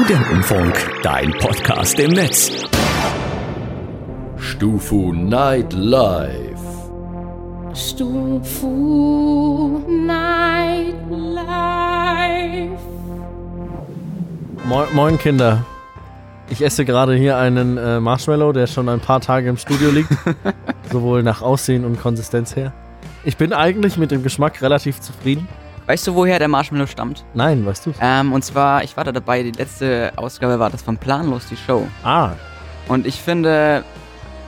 Studentenfunk, dein Podcast im Netz. Stufu Nightlife. Stufu Nightlife. Moin, moin Kinder. Ich esse gerade hier einen äh, Marshmallow, der schon ein paar Tage im Studio liegt. sowohl nach Aussehen und Konsistenz her. Ich bin eigentlich mit dem Geschmack relativ zufrieden. Weißt du, woher der Marshmallow stammt? Nein, weißt du? Ähm, und zwar, ich war da dabei, die letzte Ausgabe war das von Planlos, die Show. Ah, Und ich finde,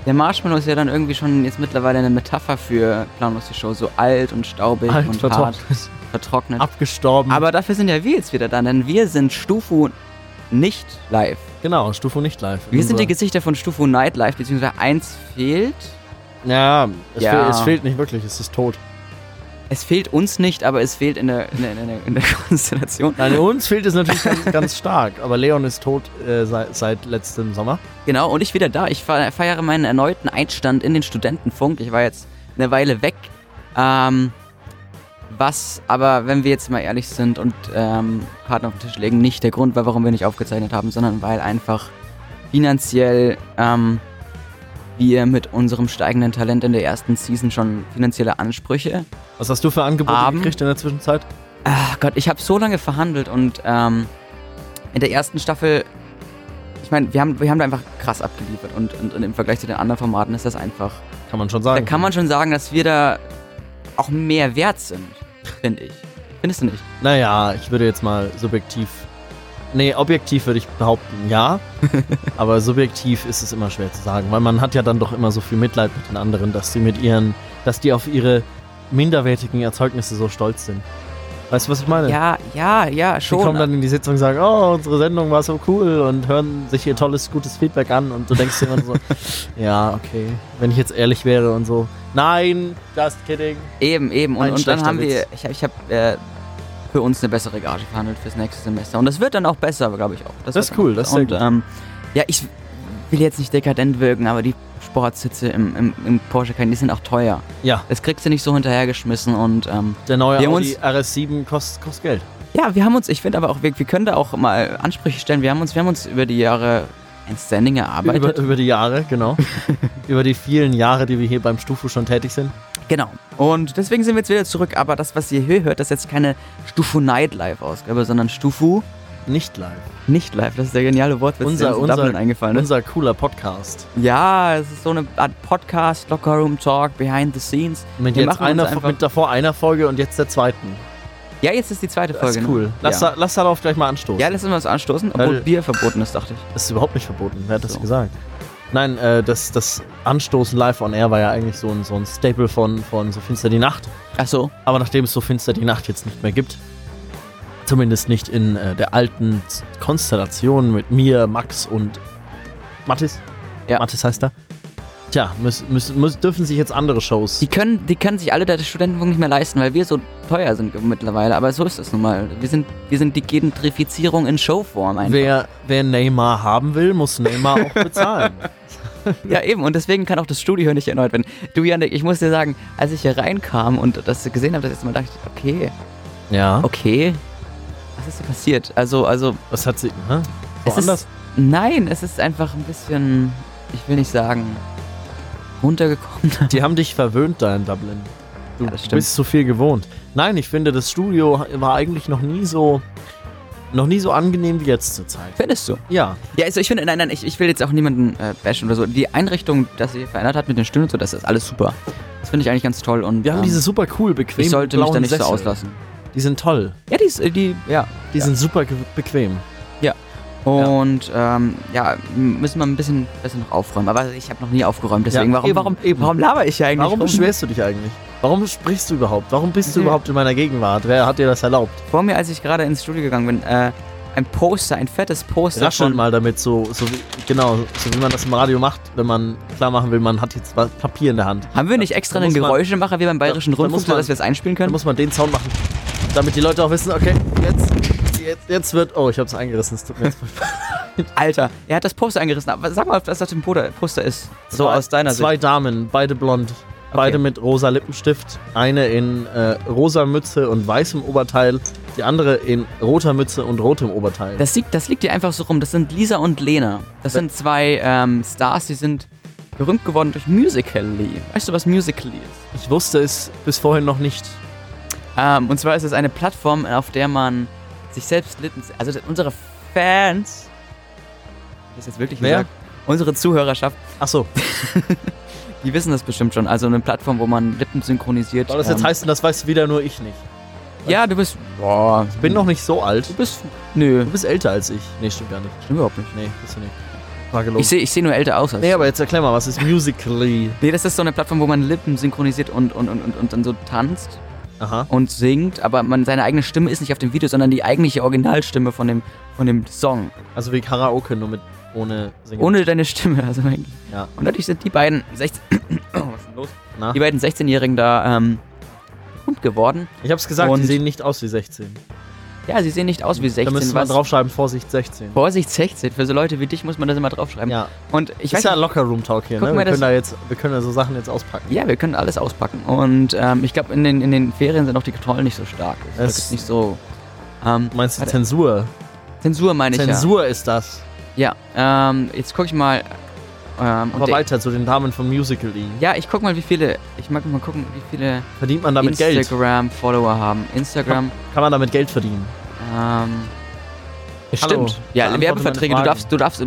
der Marshmallow ist ja dann irgendwie schon jetzt mittlerweile eine Metapher für Planlos, die Show. So alt und staubig alt, und hart, vertrocknet, vertrocknet. abgestorben. Aber dafür sind ja wir jetzt wieder da, denn wir sind Stufu nicht live. genau, Stufu nicht live. Wir sind die Gesichter von Stufu Nightlife, beziehungsweise eins fehlt. Ja, es, Ja. Fehl, es fehlt nicht wirklich, es ist tot. Es fehlt uns nicht, aber es fehlt in der, in der, in der, in der Konstellation. Nein, uns fehlt es natürlich ganz, ganz stark. Aber Leon ist tot äh, seit, seit letztem Sommer. Genau, und ich wieder da. Ich fe- feiere meinen erneuten Einstand in den Studentenfunk. Ich war jetzt eine Weile weg. Ähm, was aber, wenn wir jetzt mal ehrlich sind und ähm, Karten auf den Tisch legen, nicht der Grund war, warum wir nicht aufgezeichnet haben, sondern weil einfach finanziell ähm, wir mit unserem steigenden Talent in der ersten Season schon finanzielle Ansprüche. Was hast du für Angebote Abend. gekriegt in der Zwischenzeit? Ach Gott, ich habe so lange verhandelt und ähm, in der ersten Staffel, ich meine, wir haben, wir haben da einfach krass abgeliefert und, und, und im Vergleich zu den anderen Formaten ist das einfach Kann man schon Da sagen. kann man schon sagen, dass wir da auch mehr wert sind, finde ich. Findest du nicht? Naja, ich würde jetzt mal subjektiv. Nee, objektiv würde ich behaupten, ja. aber subjektiv ist es immer schwer zu sagen, weil man hat ja dann doch immer so viel Mitleid mit den anderen, dass die mit ihren, dass die auf ihre minderwertigen Erzeugnisse so stolz sind. Weißt du, was ich meine? Ja, ja, ja, Die schon. kommen dann in die Sitzung und sagen, oh, unsere Sendung war so cool und hören sich ihr tolles, gutes Feedback an und du denkst dir immer so, ja, okay, wenn ich jetzt ehrlich wäre und so, nein, just kidding. eben, eben. Und, und dann haben wir, Witz. ich habe ich hab, äh, für uns eine bessere Gage verhandelt fürs nächste Semester. Und das wird dann auch besser, glaube ich auch. Das wird ist cool, das ist Und ähm, ja, ich will jetzt nicht dekadent wirken, aber die Sportsitze im, im, im Porsche Cayenne, die sind auch teuer. Ja, Das kriegst du nicht so hinterhergeschmissen und ähm, der neue Audi uns- RS7 kostet, kostet Geld. Ja, wir haben uns, ich finde aber auch, wir, wir können da auch mal Ansprüche stellen. Wir haben uns, wir haben uns über die Jahre ein Standing erarbeitet. Über, über die Jahre, genau. über die vielen Jahre, die wir hier beim Stufu schon tätig sind. genau. Und deswegen sind wir jetzt wieder zurück. Aber das, was ihr hier hört, das ist jetzt keine Stufu Nightlife Ausgabe, sondern Stufu Nicht live. nicht live. Das ist der geniale Wortwitz, Unser- der uns in unser- Dublin eingefallen ist. Unser cooler Podcast. Ja, es ist so eine Art Podcast, Locker Room Talk, Behind the Scenes. Mit Wir jetzt einer, einfach- mit davor einer Folge und jetzt der zweiten. Ja, jetzt ist die zweite Das Folge. ist ne? cool. Lass, ja. da, lass darauf gleich mal anstoßen. ja, lass uns anstoßen, obwohl Weil- Bier verboten ist, dachte ich. Das ist überhaupt nicht verboten. Wer hat das So. gesagt? Nein, äh, das, das Anstoßen live on air war ja eigentlich so ein, so ein Staple von, von So Finster die Nacht. Ach so. Aber nachdem es So Finster die Nacht jetzt nicht mehr gibt, zumindest nicht in äh, der alten Konstellation mit mir, Max und Mattis. Ja. Mattis heißt er. Tja, müssen, müssen, müssen, dürfen sich jetzt andere Shows. Die können, die können sich alle der Studentenfunk nicht mehr leisten, weil wir so teuer sind mittlerweile. Aber so ist es nun mal. Wir sind, wir sind die Gentrifizierung in Showform einfach. Wer, wer Neymar haben will, muss Neymar auch bezahlen. Ja, eben. Und deswegen kann auch das Studio nicht erneut werden. Du, Janik, ich muss dir sagen, als ich hier reinkam und das gesehen habe, das erste Mal dachte ich, okay, Ja. okay. Was ist hier passiert? Also, also, Was hat sie. Hä? Woanders? ist, nein, es ist einfach ein bisschen, ich will nicht sagen, runtergekommen. Die haben dich verwöhnt da in Dublin. Du Ja, bist zu viel gewohnt. Nein, ich finde, das Studio war eigentlich noch nie so. Noch nie so angenehm wie jetzt zur Zeit. Findest du? Ja. Ja, also ich finde, nein, nein, ich, ich will jetzt auch niemanden äh, bashen oder so. Die Einrichtung, dass sie verändert hat mit den Stühlen und so, das ist alles super. Das finde ich eigentlich ganz toll und Wir haben ähm, diese super cool, bequem ich sollte mich da nicht so Sessel. auslassen. Die sind toll. Ja, die, äh, die ja. Die sind super bequem. Und ähm, ja, müssen wir ein bisschen besser noch aufräumen. Aber ich habe noch nie aufgeräumt, deswegen Ja, warum, eben, warum, eben. warum laber ich hier eigentlich? Warum rum? beschwerst du dich eigentlich? Warum sprichst du überhaupt? Warum bist du Mhm. überhaupt in meiner Gegenwart? Wer hat dir das erlaubt? Vor mir, als ich gerade ins Studio gegangen bin, äh, ein Poster, ein fettes Poster Raschel von... mal damit, so, so wie, genau, so wie man das im Radio macht, wenn man klar machen will, man hat jetzt was Papier in der Hand. Haben wir nicht extra Da einen Geräuschemacher wie beim Bayerischen Da- da muss Rundfunk, so man- dass wir es einspielen Da können? muss man den Sound machen, damit die Leute auch wissen, okay, jetzt, jetzt, jetzt wird, oh, ich hab's eingerissen, es tut mir jetzt Alter, er hat das Poster eingerissen. Aber sag mal, was das auf dem Poster ist. So aus deiner Zwei Sicht. Damen, beide blond. Beide mit rosa Lippenstift. Eine in äh, rosa Mütze und weißem Oberteil. Die andere in roter Mütze und rotem Oberteil. Das liegt, das liegt dir einfach so rum. Das sind Lisa und Lena. Das sind zwei ähm, Stars, die sind berühmt geworden durch Musical.ly. Weißt du, was Musical.ly ist? ich wusste es bis vorhin noch nicht. Ähm, und zwar ist es eine Plattform, auf der man sich selbst litten. Also unsere Fans. Das ist jetzt wirklich Wer? gesagt. Unsere Zuhörerschaft, Achso, die wissen das bestimmt schon. Also eine Plattform, wo man Lippen synchronisiert. soll das jetzt ähm, heißen, das weiß wieder nur ich nicht. Ja, du bist. Boah. Ich bin noch nicht so alt. Du bist. Nö. Du bist älter als ich. Nee, stimmt gar nicht. Stimmt überhaupt nicht. Nee, bist du nicht. Frage los. Ich sehe ich seh nur älter aus als nee, aber jetzt erklär mal, was ist Musically? Nee, das ist so eine Plattform, wo man Lippen synchronisiert und, und, und, und, und dann so tanzt Aha. und singt, aber man seine eigene Stimme ist nicht auf dem Video, sondern die eigentliche Originalstimme von dem, von dem Song. Also wie Karaoke, nur mit ohne Singen. Ohne deine Stimme. Also eigentlich. Ja. Und dadurch sind die beiden 16. oh, was ist denn los? Na? Die beiden 16-Jährigen da ähm, geworden. Ich hab's gesagt, Und- die sehen nicht aus wie 16. Ja, sie sehen nicht aus wie 16. da müsste man was- draufschreiben, Vorsicht 16. Vorsicht 16. Für so Leute wie dich muss man das immer draufschreiben. Ja, Und ich ist weiß ja locker Room Talk hier, ne? Wir können da jetzt, wir können da so Sachen jetzt auspacken. Ja, wir können alles auspacken. Und ähm, ich glaube, in den, in den Ferien sind auch die Kontrollen nicht so stark. Das Es- ist nicht so. Ähm, Du meinst Warte. Zensur? Zensur meine ich Zensur ist das. ja. Ja, ähm, jetzt gucke ich mal. Ähm, Aber weiter zu den Damen vom Musical.ly. ja, ich guck mal, wie viele. Ich mag mal gucken, wie viele Verdient man damit Geld? Instagram-Follower haben. Instagram. Kann man damit Geld verdienen? Ähm, Hallo, stimmt. Ja, Werbeverträge. Du darfst, du darfst äh,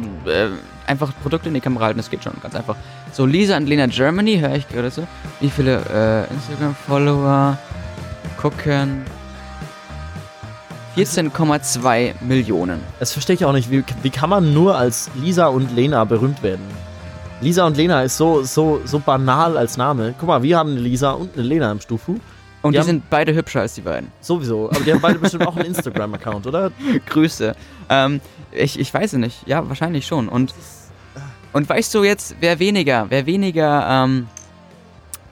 einfach Produkte in die Kamera halten. Das geht schon ganz einfach. So, Lisa und Lena Germany, höre ich gerade so. Wie viele äh, Instagram-Follower gucken? 14,2 Millionen. Das verstehe ich auch nicht. Wie, wie kann man nur als Lisa und Lena berühmt werden? Lisa und Lena ist so, so, so banal als Name. Guck mal, wir haben eine Lisa und eine Lena im Stufu. Und Die die, sind beide hübscher als die beiden. Sowieso. Aber die haben beide bestimmt auch einen Instagram-Account, oder? Grüße. Ähm, ich, ich weiß es nicht. Ja, wahrscheinlich schon. Und, und weißt du jetzt, wer weniger, wer weniger ähm,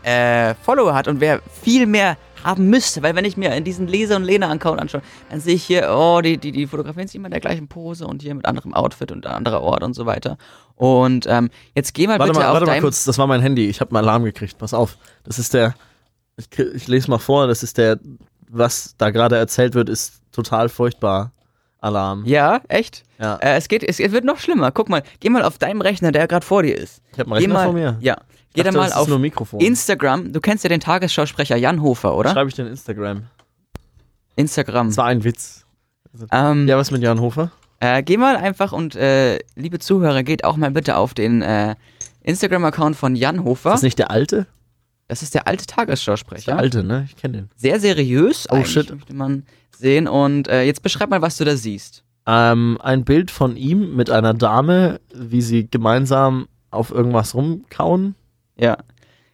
äh, Follower hat und wer viel mehr haben müsste, weil wenn ich mir in diesen Leser- und Lena-Account anschaue, dann sehe ich hier, oh, die, die, die fotografieren sich immer in der gleichen Pose und hier mit anderem Outfit und anderer Ort und so weiter. Und ähm, jetzt geh mal Warte bitte mal, auf warte mal kurz. Das war mein Handy. Ich habe einen Alarm gekriegt. Pass auf. Das ist der. Ich, ich lese mal vor. Das ist der. Was da gerade erzählt wird, ist total furchtbar. Alarm. Ja, echt? Ja. Äh, es, geht, es, es wird noch schlimmer. Guck mal, geh mal auf deinem Rechner, der gerade vor dir ist. Ich habe einen Rechner mal, vor mir. Ja. Geh Ich da dachte, mal das ist auf. Instagram. Du kennst ja den Tagesschausprecher Jan Hofer, oder? Schreibe ich den Instagram. Instagram. Das war ein Witz. Ähm, Ja, was mit Jan Hofer? Äh, geh mal einfach und, äh, liebe Zuhörer, geht auch mal bitte auf den äh, Instagram-Account von Jan Hofer. Ist das nicht der alte? Das ist der alte Tagesschausprecher. Der alte, ne? Ich kenne den. Sehr seriös. Oh, shit. Möchte man sehen. Und äh, jetzt beschreib mal, was du da siehst. Ähm, ein Bild von ihm mit einer Dame, wie sie gemeinsam auf irgendwas rumkauen. Ja.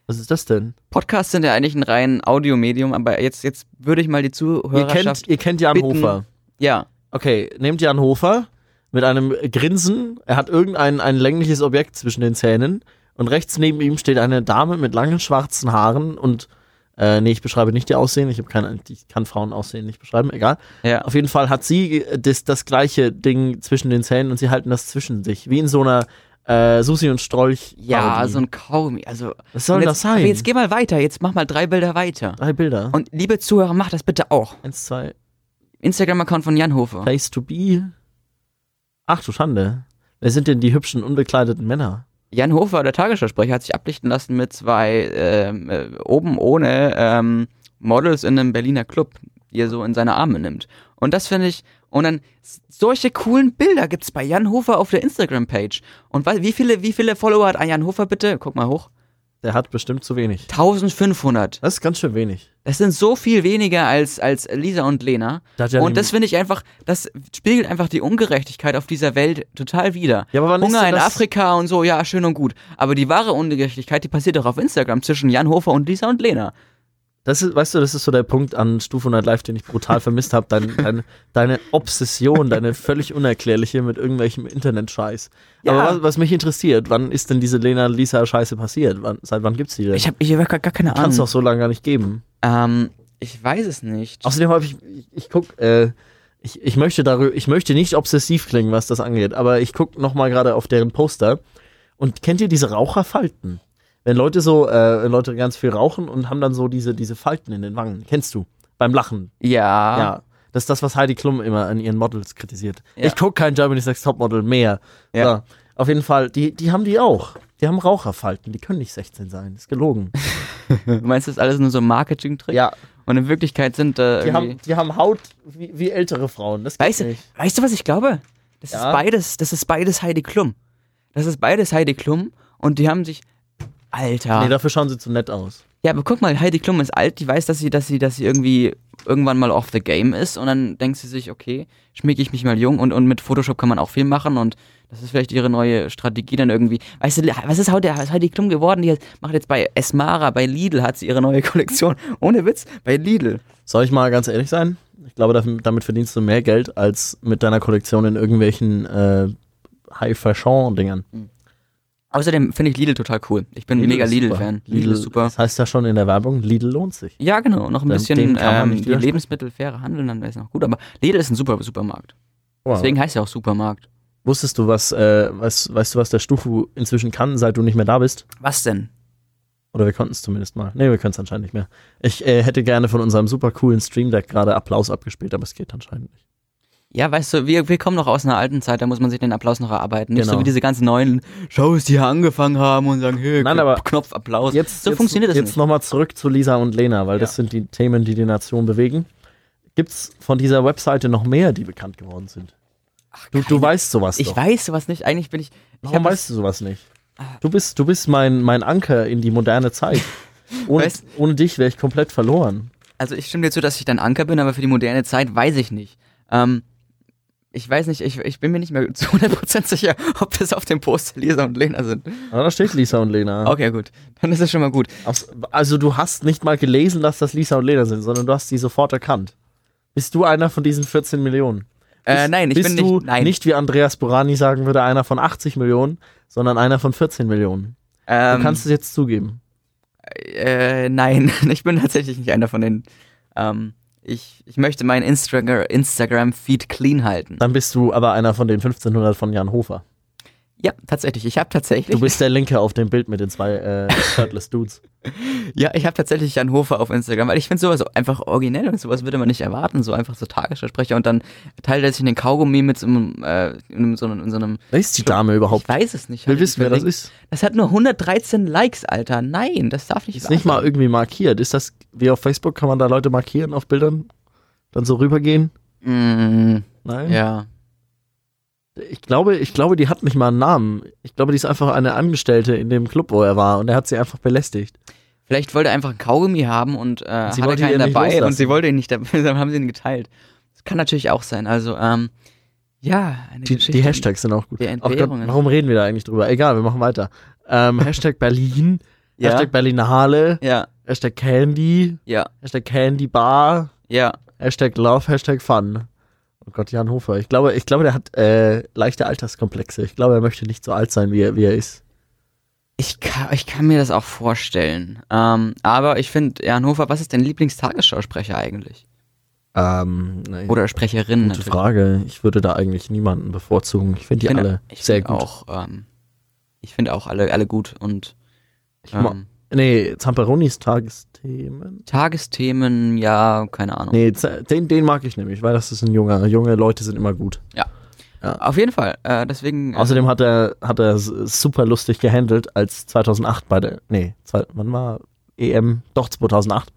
Was ist das denn? Podcasts sind ja eigentlich ein rein Audiomedium, aber jetzt, jetzt würde ich mal die Ihr Zuhörerschaft. kennt, ihr kennt Jan bitten- Hofer. Ja. Okay, nehmt Jan Hofer mit einem Grinsen. Er hat irgendein ein längliches Objekt zwischen den Zähnen. Und rechts neben ihm steht eine Dame mit langen schwarzen Haaren und äh, nee, ich beschreibe nicht ihr Aussehen. Ich habe keine, ich kann Frauen Aussehen nicht beschreiben. Egal. Ja. Auf jeden Fall hat sie äh, das, das gleiche Ding zwischen den Zähnen und sie halten das zwischen sich. Wie in so einer äh, Susi und Strolch. Ja, so ein Kaugummi. Also, Was soll jetzt, das sein? Jetzt geh mal weiter. Jetzt mach mal drei Bilder weiter. Drei Bilder. Und liebe Zuhörer, macht das bitte auch. Eins, zwei. Instagram-Account von Jan Hofer. Place to be. Ach du Schande. Wer sind denn die hübschen, unbekleideten Männer? Jan Hofer, der Tagesschausprecher, hat sich ablichten lassen mit zwei ähm, äh, oben ohne ähm, Models in einem Berliner Club, die er so in seine Arme nimmt. Und das finde ich, und dann solche coolen Bilder gibt's bei Jan Hofer auf der Instagram-Page. Und wie viele, wie viele Follower hat ein Jan Hofer bitte? Guck mal hoch. Der hat bestimmt zu wenig. 1500. Das ist ganz schön wenig. Das sind so viel weniger als, als Lisa und Lena. Da hat ja und das finde ich einfach, das spiegelt einfach die Ungerechtigkeit auf dieser Welt total wider. Ja, aber Hunger in das- Afrika und so, ja, schön und gut. Aber die wahre Ungerechtigkeit, die passiert doch auf Instagram zwischen Jan Hofer und Lisa und Lena. Das ist, weißt du, das ist so der Punkt an Stufe 100 Live, den ich brutal vermisst habe. Dein, dein, deine Obsession, deine völlig unerklärliche mit irgendwelchem Internet-Scheiß. Ja. Aber was, was mich interessiert, wann ist denn diese Lena-Lisa-Scheiße passiert? Wann, seit wann gibt's die denn? Ich habe ich hab gar, gar keine Kann es Ahnung. doch so lange gar nicht geben. Ähm, ich weiß es nicht. Außerdem habe ich, ich, ich guck, äh, ich, ich möchte darüber, ich möchte nicht obsessiv klingen, was das angeht, aber ich guck noch mal gerade auf deren Poster und kennt ihr diese Raucherfalten? Wenn Leute so, äh, Leute ganz viel rauchen und haben dann so diese, diese Falten in den Wangen. Kennst du? Beim Lachen. Ja. Ja. Das ist das, was Heidi Klum immer an ihren Models kritisiert. Ja. Ich gucke kein Germany's Next Topmodel mehr. Ja. So, auf jeden Fall, die, die haben die auch. Die haben Raucherfalten, die können nicht 16 sein. Das ist gelogen. Du meinst, das ist alles nur so ein Marketing-Trick? Ja, Und in Wirklichkeit sind äh, die haben, die haben Haut wie, wie ältere Frauen. Das Weißt du, nicht. weißt du, was ich glaube? Das Ja. ist beides, das ist beides Heidi Klum. Das ist beides Heidi Klum und die haben sich. Alter. Nee, dafür schauen sie zu nett aus. ja, aber guck mal, Heidi Klum ist alt, die weiß, dass sie, dass sie, dass sie irgendwie irgendwann mal off the game ist und dann denkt sie sich, okay, schminke ich mich mal jung und, und mit Photoshop kann man auch viel machen und das ist vielleicht ihre neue Strategie dann irgendwie. Weißt du, was ist Heidi Klum geworden? Die macht jetzt bei Esmara, bei Lidl hat sie ihre neue Kollektion. Ohne Witz, bei Lidl. Soll ich mal ganz ehrlich sein? Ich glaube, damit verdienst du mehr Geld als mit deiner Kollektion in irgendwelchen äh, High-Fashion-Dingern. Außerdem finde ich Lidl total cool. Ich bin ein mega. Lidl-Fan. Lidl ist super. Das heißt ja schon in der Werbung, Lidl lohnt sich. Ja, genau. Noch ein bisschen ähm. Lebensmittel fairer handeln, dann wäre es noch gut. Aber Lidl ist ein super Supermarkt. Wow. Deswegen heißt er auch Supermarkt. Wusstest du, was, äh, was, weißt du, was der Stufu inzwischen kann, seit du nicht mehr da bist? Was denn? Oder wir konnten es zumindest mal. Nee, wir können es anscheinend nicht mehr. Ich äh, hätte gerne von unserem super coolen Stream Deck gerade Applaus abgespielt, aber es geht anscheinend nicht. Ja, weißt du, wir, wir kommen noch aus einer alten Zeit, da muss man sich den Applaus noch erarbeiten. Nicht Genau. so wie diese ganzen neuen Shows, die hier angefangen haben und sagen, hey, Nein, aber Knopf Applaus. Jetzt, so jetzt, funktioniert das Jetzt nicht. nochmal zurück zu Lisa und Lena, weil das Ja. sind die Themen, die die Nation bewegen. Gibt es von dieser Webseite noch mehr, die bekannt geworden sind? Du, du keine- weißt sowas Ich doch. weiß sowas nicht. Eigentlich bin ich. ich Warum das- weißt du sowas nicht? Du bist, du bist mein, mein Anker in die moderne Zeit. Ohne, Weißt- ohne dich wäre ich komplett verloren. Also ich stimme dir zu, dass ich dein Anker bin, aber für die moderne Zeit weiß ich nicht. Ähm, ich weiß nicht, ich, ich bin mir nicht mehr zu 100% sicher, ob das auf dem Poster Lisa und Lena sind. Aber da steht Lisa und Lena. Okay, gut. Dann ist es schon mal gut. Also du hast nicht mal gelesen, dass das Lisa und Lena sind, sondern du hast die sofort erkannt. Bist du einer von diesen 14 Millionen? Äh, nein, ich bist bin du nicht. Nein. nicht wie Andreas Burani sagen würde, einer von 80 Millionen, sondern einer von 14 Millionen. ähm, Du kannst es jetzt zugeben. äh, nein, ich bin tatsächlich nicht einer von denen. Ähm, ich, ich möchte meinen Instagram- Instagram-Feed clean halten. Dann bist du aber einer von den 1500 von Jan Hofer. Ja, tatsächlich. Ich habe tatsächlich. Du bist der Linke auf dem Bild mit den zwei äh, Shirtless Dudes. Ja, ich habe tatsächlich Jan Hofer auf Instagram, weil ich finde sowas einfach originell und sowas würde man nicht erwarten, so einfach so Tagesversprecher und dann teilt er sich in den Kaugummi mit so einem, äh, in so einem, in so einem Wer ist die Dame überhaupt? Ich weiß es nicht. Ich will Hat wissen, wer das ist. Das hat nur 113 Likes, Alter. Nein, das darf nicht Ist wahr nicht mal sein. irgendwie markiert. Ist das wie auf Facebook? Kann man da Leute markieren auf Bildern? Dann so rübergehen? Mm, Nein? ja. Ich glaube, ich glaube, die hat nicht mal einen Namen. Ich glaube, die ist einfach eine Angestellte in dem Club, wo er war und er hat sie einfach belästigt. Vielleicht wollte er einfach einen Kaugummi haben und äh, sie hatte wollte keinen ihn nicht dabei loslassen. und sie wollte ihn nicht dabei, dann haben sie ihn geteilt. Das kann natürlich auch sein. Also, ähm, ja, eine Die, Geschichte. die Hashtags sind auch gut. Ach Gott, warum reden wir da eigentlich drüber? Egal, wir machen weiter. Ähm, Hashtag Berlin, Ja. Hashtag Berlinale, Ja, Hashtag Candy, ja, Hashtag Candy Bar, ja. Hashtag Love, Hashtag Fun. Oh Gott, Jan Hofer. Ich glaube, ich glaube, der hat äh, leichte Alterskomplexe. Ich glaube, er möchte nicht so alt sein, wie er, wie er ist. Ich kann, ich kann mir das auch vorstellen. Ähm, aber ich finde, Jan Hofer, was ist dein Lieblingstagesschausprecher eigentlich? Ähm, nee, Oder Sprecherin gute natürlich. Frage. Ich würde da eigentlich niemanden bevorzugen. Ich finde die Ich finde- alle ich sehr gut. Auch, ähm, ich finde auch alle, alle gut. Und Ich ähm, Nee, Zamperonis Tagesthemen. Tagesthemen, ja, keine Ahnung. Nee, den, den mag ich nämlich, weil das ist ein junger. Junge Leute sind immer gut. Auf jeden Fall. Äh, deswegen. äh, Außerdem hat er, hat er super lustig gehandelt, als 2008 bei der, nee, zwei, wann war EM? Doch, 2008.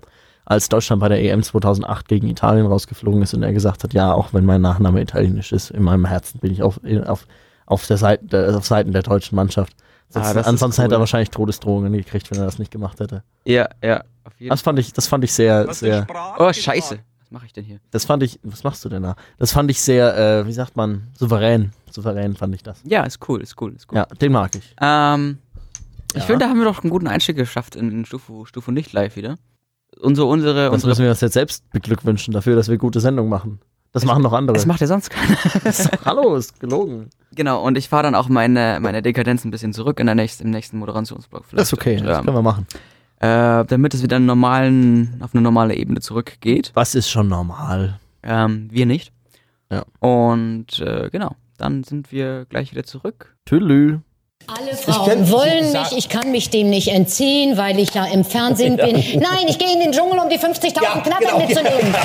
Als Deutschland bei der EM 2008 gegen Italien rausgeflogen ist und er gesagt hat, ja, auch wenn mein Nachname italienisch ist, in meinem Herzen bin ich auf, auf, auf, der Seite, auf Seiten der deutschen Mannschaft. Ah, ansonsten hätte er cool. wahrscheinlich Todesdrohungen gekriegt, wenn er das nicht gemacht hätte. ja, ja. Auf jeden Das fand ich, das fand ich sehr, sehr, Oh, scheiße. Was mache ich denn hier? das fand ich, was machst du denn da? Das fand ich sehr, äh, wie sagt man, souverän. Souverän fand ich das. Ja, ist cool, ist cool, ist cool. Ja, den mag ich. Ähm, ich Ja. finde, da haben wir doch einen guten Einstieg geschafft in, in Stufu, Stufu nicht live wieder. Unsere, unsere, Das unsere. müssen wir uns jetzt selbst beglückwünschen dafür, dass wir gute Sendung machen. Das machen noch andere. Das macht ja sonst keiner. Hallo, ist gelogen. genau, und ich fahre dann auch meine, meine Dekadenz ein bisschen zurück in der nächsten, im nächsten Moderationsblock. Das ist okay, Und, das ähm, können wir machen. äh, damit es wieder normalen, auf eine normale Ebene zurückgeht. Was ist schon normal? Ähm, wir nicht. Ja. Und äh, genau, dann sind wir gleich wieder zurück. Tülü. Alle Frauen wollen mich, ich kann mich dem nicht entziehen, weil ich ja im Fernsehen bin. Nein, ich gehe in den Dschungel, um die 50.000 Knattern genau. mitzunehmen.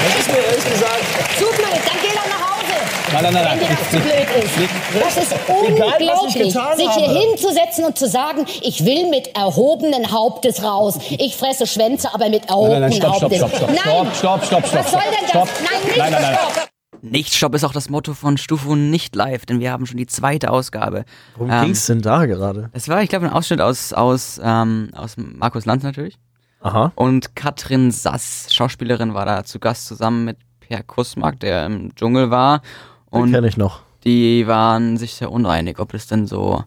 Das ist mir ehrlich gesagt. Zu blöd, dann geh doch nach Hause. Nein, nein, nein, Wenn dir nein. das zu blöd ist. Das ist unglaublich, sich hier hinzusetzen und zu sagen, ich will mit erhobenen Hauptes raus. Ich fresse Schwänze, aber mit Nein, erhobenen nein, stopp, stopp, Hauptes. stopp, stopp, Nein, stopp, stopp, stopp, stopp. was soll denn das? stopp. Nein, nicht Nein, nein, nein. stopp. Nicht Stopp ist auch das Motto von Stufu nicht live, denn wir haben schon die zweite Ausgabe. Worum Ähm, ging's denn da gerade? Es war, ich glaube, ein Ausschnitt aus, aus, ähm, aus Markus Lanz natürlich. Aha. Und Katrin Sass, Schauspielerin, war da zu Gast zusammen mit Per Kussmark, der im Dschungel war. Den Und kenne ich noch. die waren sich sehr uneinig, ob es denn so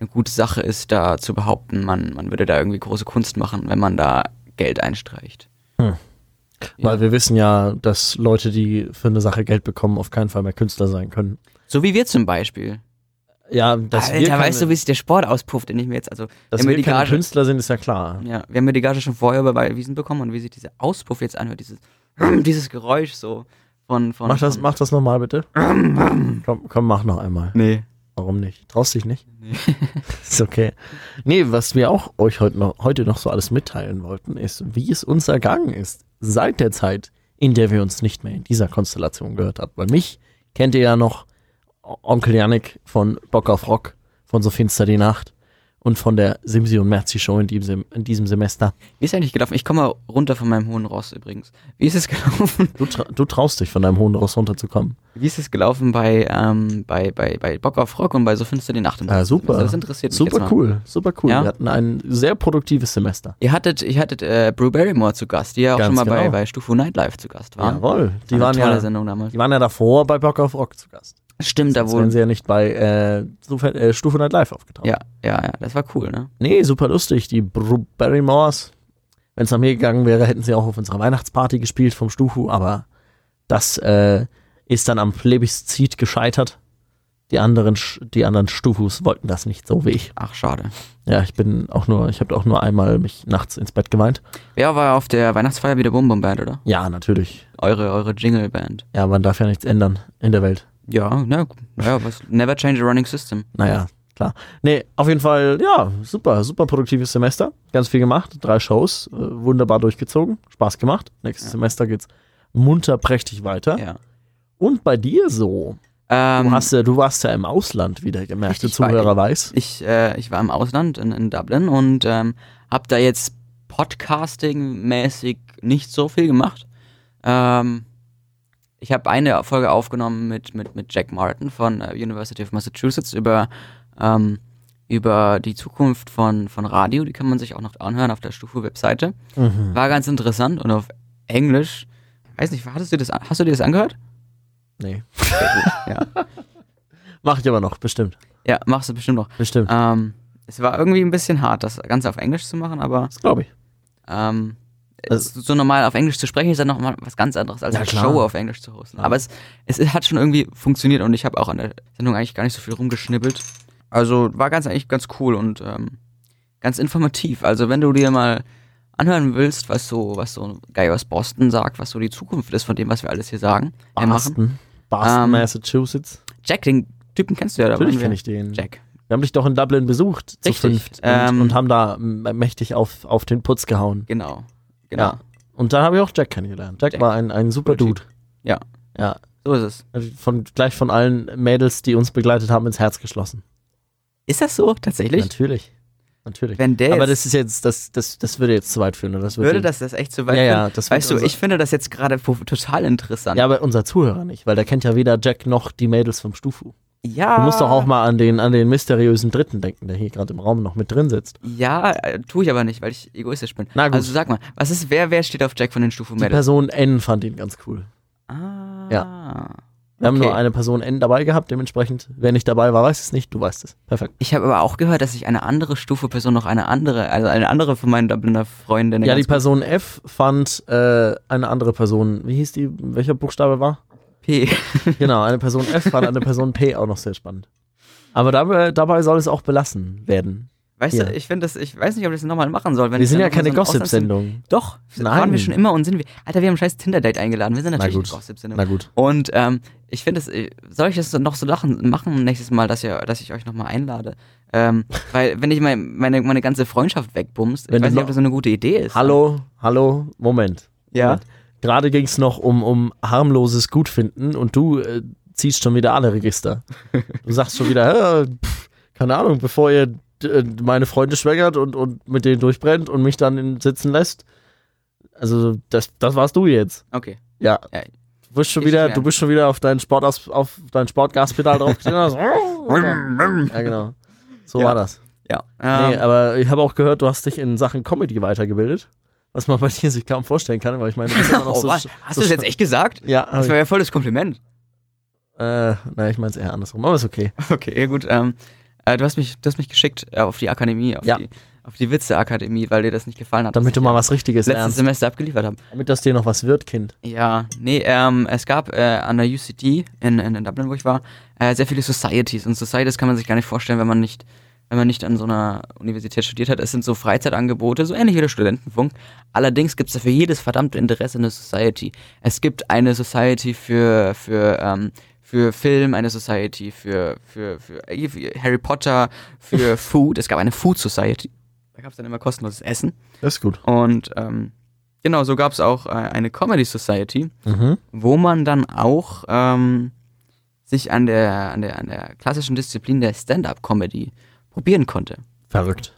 eine gute Sache ist, da zu behaupten, man, man würde da irgendwie große Kunst machen, wenn man da Geld einstreicht. Weil wir wissen ja, dass Leute, die für eine Sache Geld bekommen, auf keinen Fall mehr Künstler sein können. So wie wir zum Beispiel. Ja, wir Alter, keine, weißt du, wie sich der Sport auspufft, den ich mir jetzt, also, dass wir wir die keine Gage, Künstler sind, ist ja klar. ja, wir haben mir die Gage schon vorher überwiesen bekommen und wie sich dieser Auspuff jetzt anhört, dieses, dieses Geräusch so von, von. Mach das, von, mach das nochmal bitte. komm, komm, mach noch einmal. Nee. Warum nicht? Traust dich nicht? Nee. ist okay. Nee, was wir auch euch heute noch, heute noch so alles mitteilen wollten, ist, wie es uns ergangen ist. Seit der Zeit, in der wir uns nicht mehr in dieser Konstellation gehört haben. Weil mich kennt ihr ja noch Onkel Yannick von Bock auf Rock, von So finster die Nacht und von der Simsi und Merzi Show in diesem, in diesem Semester. Wie ist eigentlich gelaufen? Ich komme mal runter von meinem hohen Ross übrigens. Wie ist es gelaufen? Du, tra du traust dich, von deinem hohen Ross runterzukommen. Wie ist es gelaufen bei, ähm, bei, bei, bei Bock auf Rock und bei So die Nacht? im Ja, letzten super. Das interessiert mich Super cool, super cool. Ja? Wir hatten ein sehr produktives Semester. Ihr hattet, ihr hattet äh, Brew Barrymore zu Gast, die ja auch Ganz schon mal bei, genau. bei Stufu Nightlife zu Gast war. Jawohl, die War waren ja, Sendung damals. die waren ja davor bei Bock auf Rock zu Gast. Stimmt, da wohl. wären sie ja nicht bei äh, Stufe, äh, Stufe Night Live aufgetaucht. Ja, ja, ja, das war cool, ne? Nee, super lustig. Die Br Barrymores. Wenn es nach mir gegangen wäre, hätten sie auch auf unserer Weihnachtsparty gespielt vom Stufu, aber das äh, ist dann am Plebiszit gescheitert. Die anderen, die anderen Stufus wollten das nicht so wie ich. Ach, schade. Ja, ich bin auch nur, ich habe auch nur einmal mich nachts ins Bett geweint. Wer war auf der Weihnachtsfeier wieder Bum Bum Band, oder? Ja, natürlich. Eure, eure Jingle-Band. Ja, man darf ja nichts ändern in der Welt. Ja, na, naja, was, never change a running system. Naja, klar. Nee, auf jeden Fall, ja, super, super produktives Semester. Ganz viel gemacht, drei Shows, äh, wunderbar durchgezogen, Spaß gemacht. Nächstes Semester geht's munter prächtig weiter. Ja. Und bei dir so? Ähm, Du, hast ja, du warst ja im Ausland, wie der gemerkte war Zuhörer ich. weiß. ich, äh, ich war im Ausland in, in Dublin und ähm, hab da jetzt Podcasting-mäßig nicht so viel gemacht. Ähm, ich habe eine Folge aufgenommen mit, mit, mit Jack Martin von äh, University of Massachusetts über, ähm, über die Zukunft von, von Radio. Die kann man sich auch noch anhören auf der Stufu-Webseite. Mhm. War ganz interessant und auf Englisch. Weiß nicht, hattest du das, hast du dir das angehört? Nee. Ja, Mach ich aber noch, bestimmt. ja machst du bestimmt noch. Bestimmt. Ähm, es war irgendwie ein bisschen hart, das Ganze auf Englisch zu machen, aber Das glaube ich. ähm, Also- es- so normal auf Englisch zu sprechen ist dann nochmal was ganz anderes, als Ja, eine. Show auf Englisch zu hosten. Aber es, es hat schon irgendwie funktioniert und ich habe auch an der Sendung eigentlich gar nicht so viel rumgeschnibbelt. Also war ganz eigentlich ganz cool und ähm, ganz informativ. Also wenn du dir mal anhören willst, was so, was so ein Guy aus Boston sagt, was so die Zukunft ist von dem, was wir alles hier sagen, äh, machen. Boston. Boston, Ähm, Massachusetts. Jack, den Typen kennst du ja. da Natürlich kenne ich den. Jack. Wir haben dich doch in Dublin besucht, zu Richtig, fünft. Und, ähm, und haben da mächtig auf, auf den Putz gehauen. Genau. Genau. Ja. Und dann habe ich auch Jack kennengelernt. Jack, Jack. war ein, ein super Dude. Ja. Ja. So ist es. Von, gleich von allen Mädels, die uns begleitet haben, ins Herz geschlossen. Ist das so tatsächlich? Natürlich. Natürlich. Wenn der Aber das ist jetzt, das, das, das würde jetzt zu weit führen. Das Würde den- das das echt so weit Ja, ja, führen? das wird Weißt du, ich finde das jetzt gerade total interessant. Ja, aber unser Zuhörer nicht, weil der kennt ja weder Jack noch die Mädels vom Stufu. Ja Du musst doch auch mal an den, an den mysteriösen Dritten denken, der hier gerade im Raum noch mit drin sitzt. Ja, äh, tue ich aber nicht, weil ich egoistisch bin. Na gut. Also sag mal, was ist, wer, wer steht auf Jack von den Stufen Die Mädels? Person N fand ihn ganz cool. Ah. Ja. Wir haben Okay. nur eine Person N dabei gehabt, dementsprechend, wer nicht dabei war, weiß es nicht, du weißt es. Perfekt. Ich habe aber auch gehört, dass sich eine andere Stufe Person noch eine andere, also eine andere von meinen Dubliner Freundinnen. ja, die Person F fand äh, eine andere Person, wie hieß die, welcher Buchstabe war? P. Genau, eine Person F fand eine Person P auch noch sehr spannend. Aber dabei, dabei soll es auch belassen werden. Weißt Ja. du, ich finde das, ich weiß nicht, ob ich das nochmal machen soll. Wenn Wir sind ja keine so Gossip-Sendung. Doch, Nein. waren wir schon immer und sind wir. Alter, wir haben ein scheiß Tinder-Date eingeladen. Wir sind Na natürlich eine. Gossip-Sendung. Na gut. Und ähm, ich finde es, äh, soll ich das noch so lachen, machen nächstes Mal, dass, ihr, dass ich euch nochmal einlade? Ähm, weil, wenn ich mein, meine, meine ganze Freundschaft wegbumst, Wenn ich weiß nicht, ob das so eine gute Idee ist. Hallo, hallo, Moment. Ja? Moment. Gerade ging es noch um, um harmloses Gutfinden und du äh, ziehst schon wieder alle Register. Du sagst schon wieder, äh, pff, keine Ahnung, bevor ihr äh, meine Freunde schwängert und, und mit denen durchbrennt und mich dann sitzen lässt. Also, das, das warst du jetzt. Okay. Ja. Ja. Du bist schon Ich wieder, du bist schon wieder auf dein Sport auf dein Sportgaspedal draufgetreten. ja, genau. So Ja. war das. Ja. Nee, Ähm, aber ich habe auch gehört, du hast dich in Sachen Comedy weitergebildet. Was man bei dir sich kaum vorstellen kann, weil ich meine, noch oh, so. so Hast du das jetzt echt gesagt? Ja, Das war ja voll das Kompliment. äh, nein, ich meine es eher andersrum, aber ist okay. Okay, ja gut. Ähm, äh, du, hast mich, du hast mich geschickt äh, auf die Akademie, auf Ja. die, auf die Witze-Akademie, weil dir das nicht gefallen hat. Damit du mal was Richtiges letztes lernst. Semester abgeliefert habe. Damit das dir noch was wird, Kind. Ja, nee, ähm, es gab äh, an der UCD in, in, in Dublin, wo ich war, äh, sehr viele Societies. Und Societies kann man sich gar nicht vorstellen, wenn man nicht, wenn man nicht an so einer Universität studiert hat. Es sind so Freizeitangebote, so ähnlich wie der Studentenfunk. Allerdings gibt es da für jedes verdammte Interesse eine Society. Es gibt eine Society für, für, ähm, für Film, eine Society für, für, für, äh, für Harry Potter, für Food. Es gab eine Food Society. Da gab es dann immer kostenloses Essen. Das ist gut. Und ähm, genau, so gab es auch äh, eine Comedy Society, Mhm. wo man dann auch ähm, sich an der, an, der, an der klassischen Disziplin der Stand-up-Comedy probieren konnte. Verrückt.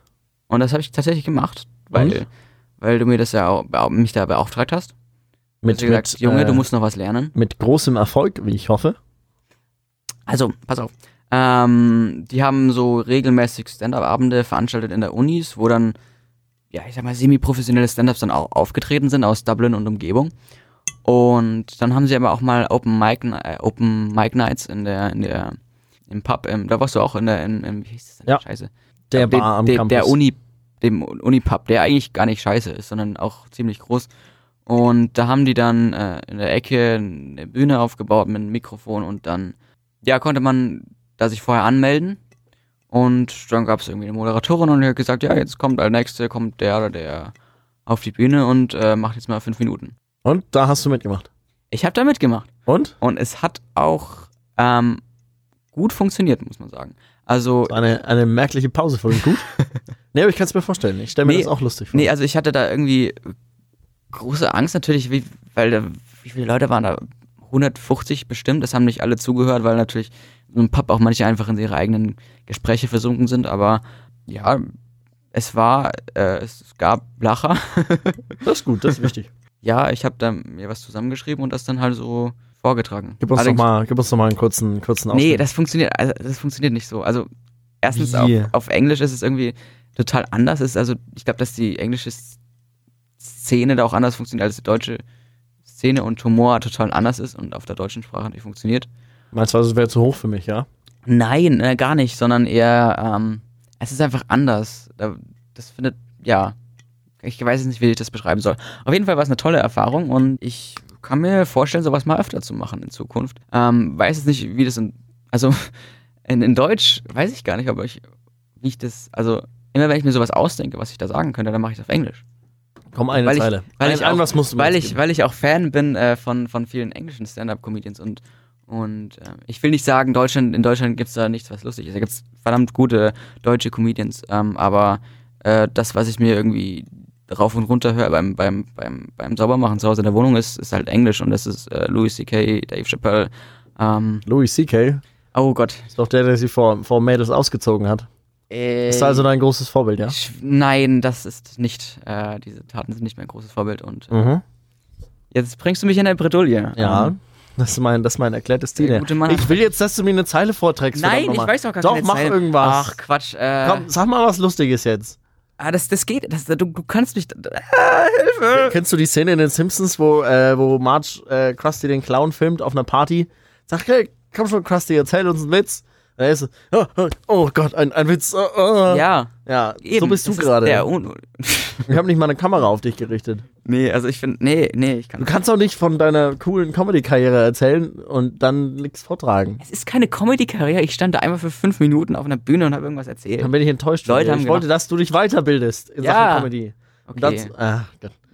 Und das habe ich tatsächlich gemacht, weil, Und? weil du mir das ja auch, mich da beauftragt hast. Mit, Hast gesagt, mit, Junge, äh, du musst noch was lernen. mit großem Erfolg, wie ich hoffe. Also, pass auf. Ähm, die haben so regelmäßig Stand-up-Abende veranstaltet in der Unis, wo dann, ja, ich sag mal, semi-professionelle Stand-ups dann auch aufgetreten sind aus Dublin und Umgebung. Und dann haben sie aber auch mal Open Mic, äh, Open Mic Nights in der, in der, im Pub, im, da warst du auch in der, in, im, wie hieß das denn? Ja. Scheiße. Der Bar am dem, Campus. Der Uni, dem Uni-Pub, der eigentlich gar nicht scheiße ist, sondern auch ziemlich groß. Und da haben die dann äh, in der Ecke eine Bühne aufgebaut mit einem Mikrofon und dann, ja, konnte man da sich vorher anmelden. Und dann gab es irgendwie eine Moderatorin und die hat gesagt, ja, jetzt kommt als nächste, kommt der oder der auf die Bühne und äh, macht jetzt mal fünf Minuten. Und da hast du mitgemacht. Ich habe da mitgemacht. Und? Und es hat auch ähm, gut funktioniert, muss man sagen. Also, So eine, eine merkliche Pause von dem Gut. nee, aber ich kann es mir vorstellen. Ich stelle mir Nee, das auch lustig vor. Nee, also ich hatte da irgendwie große Angst natürlich, wie, weil da, wie viele Leute waren da? 150 bestimmt. Das haben nicht alle zugehört, weil natürlich im Pub auch manche einfach in ihre eigenen Gespräche versunken sind. Aber ja, es war, äh, es gab Lacher. das ist gut, das ist wichtig. ja, ich habe da mir was zusammengeschrieben und das dann halt so vorgetragen. Gib uns, doch Allerdings- mal, gib uns doch mal einen kurzen, kurzen Nee, Ausschnitt. das funktioniert, also das funktioniert nicht so. Also erstens auf, auf Englisch ist es irgendwie total anders. Ist also ich glaube, dass die englische Szene da auch anders funktioniert als die deutsche Szene und Humor total anders ist und auf der deutschen Sprache nicht funktioniert. Meinst du, also, es wäre zu hoch für mich, ja? Nein, äh, gar nicht, sondern eher, ähm, es ist einfach anders. Da- Das findet, ja, ich weiß jetzt nicht, wie ich das beschreiben soll. Auf jeden Fall war es eine tolle Erfahrung und ich kann mir vorstellen, sowas mal öfter zu machen in Zukunft. Ähm, weiß jetzt nicht, wie das in, also in, in Deutsch weiß ich gar nicht, aber ich, wie ich das, also immer wenn ich mir sowas ausdenke, was ich da sagen könnte, dann mache ich es auf Englisch. Komm, eine Weil ich- Zeile. weil ein, ich auch- was musst du Weil ich, weil ich auch Fan bin äh, von, von vielen englischen Stand-Up-Comedians und, und äh, ich will nicht sagen, Deutschland, in Deutschland gibt es da nichts, was lustig ist. Da gibt es verdammt gute deutsche Comedians, ähm, aber äh, das, was ich mir irgendwie rauf und runter höre beim, beim, beim, beim Saubermachen zu Hause in der Wohnung ist, ist halt Englisch und das ist äh, Louis C.K., Dave Chappelle. Ähm, Louis C.K. oh Gott. ist doch der, der sie vor, vor Mädels ausgezogen hat. Äh, Ist also dein großes Vorbild, ja? sch- Nein, das ist nicht, äh, diese Taten sind nicht mein großes Vorbild und äh, Mhm. jetzt bringst du mich in eine Bredouille. Ja. Ähm, Das ist mein, das ist mein erklärtes Ziel. Ich will jetzt, dass du mir eine Zeile vorträgst. Nein, ich weiß doch gar Doch, keine mach Zeit. irgendwas. Ach, Quatsch. Äh, Komm, sag mal was Lustiges jetzt. Ah, das, das geht. Das, du, du kannst mich. Kennst du die Szene in den Simpsons, wo, äh, wo Marge äh, Krusty den Clown filmt auf einer Party? Sagt, hey, komm schon, Krusty, erzähl uns einen Witz. Da ist es, oh, oh, oh Gott, ein, ein Witz. Oh, oh. Ja, ja eben. so bist du gerade. Ich habe nicht mal eine Kamera auf dich gerichtet. Nee, also ich finde, nee, nee, ich kann. Du kannst doch nicht von deiner coolen Comedy-Karriere erzählen und dann nichts vortragen. Es ist keine Comedy-Karriere. Ich stand da einmal für fünf Minuten auf einer Bühne und habe irgendwas erzählt. Dann bin ich enttäuscht. von Leute haben ich wollte, dass du dich weiterbildest in Ja. Sachen Comedy. Okay. das, ah.